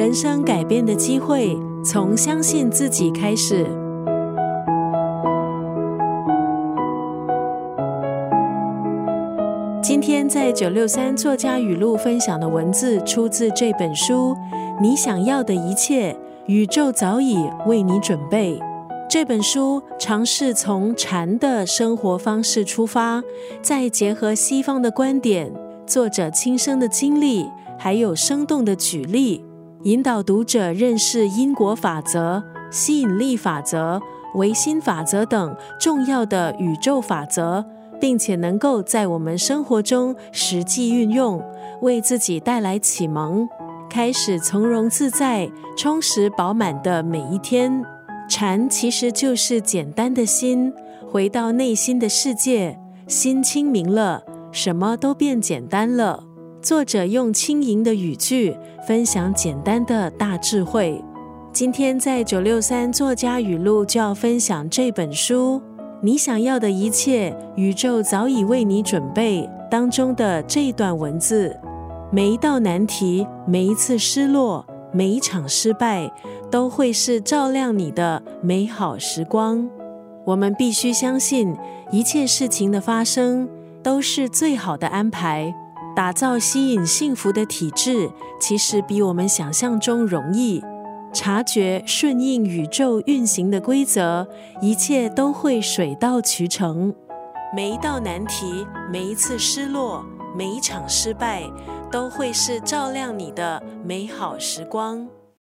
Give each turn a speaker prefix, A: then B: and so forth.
A: 人生改变的机会，从相信自己开始。今天在九六三作家语录分享的文字，出自这本书《你想要的一切，宇宙早已为你准备》。这本书尝试从禅的生活方式出发，再结合西方的观点，作者亲身的经历，还有生动的举例，引导读者认识因果法则、吸引力法则、唯心法则等重要的宇宙法则，并且能够在我们生活中实际运用，为自己带来启蒙，开始从容自在、充实饱满的每一天。禅其实就是简单的心，回到内心的世界，心清明了，什么都变简单了。作者用轻盈的语句分享简单的大智慧。今天在九六三作家语录就要分享这本书《你想要的一切，宇宙早已为你准备》当中的这段文字。每一道难题，每一次失落，每一场失败。都会是照亮你的美好时光。我们必须相信，一切事情的发生都是最好的安排。打造吸引幸福的体质，其实比我们想象中容易。察觉顺应宇宙运行的规则，一切都会水到渠成。每一道难题，每一次失落，每一场失败，都会是照亮你的美好时光。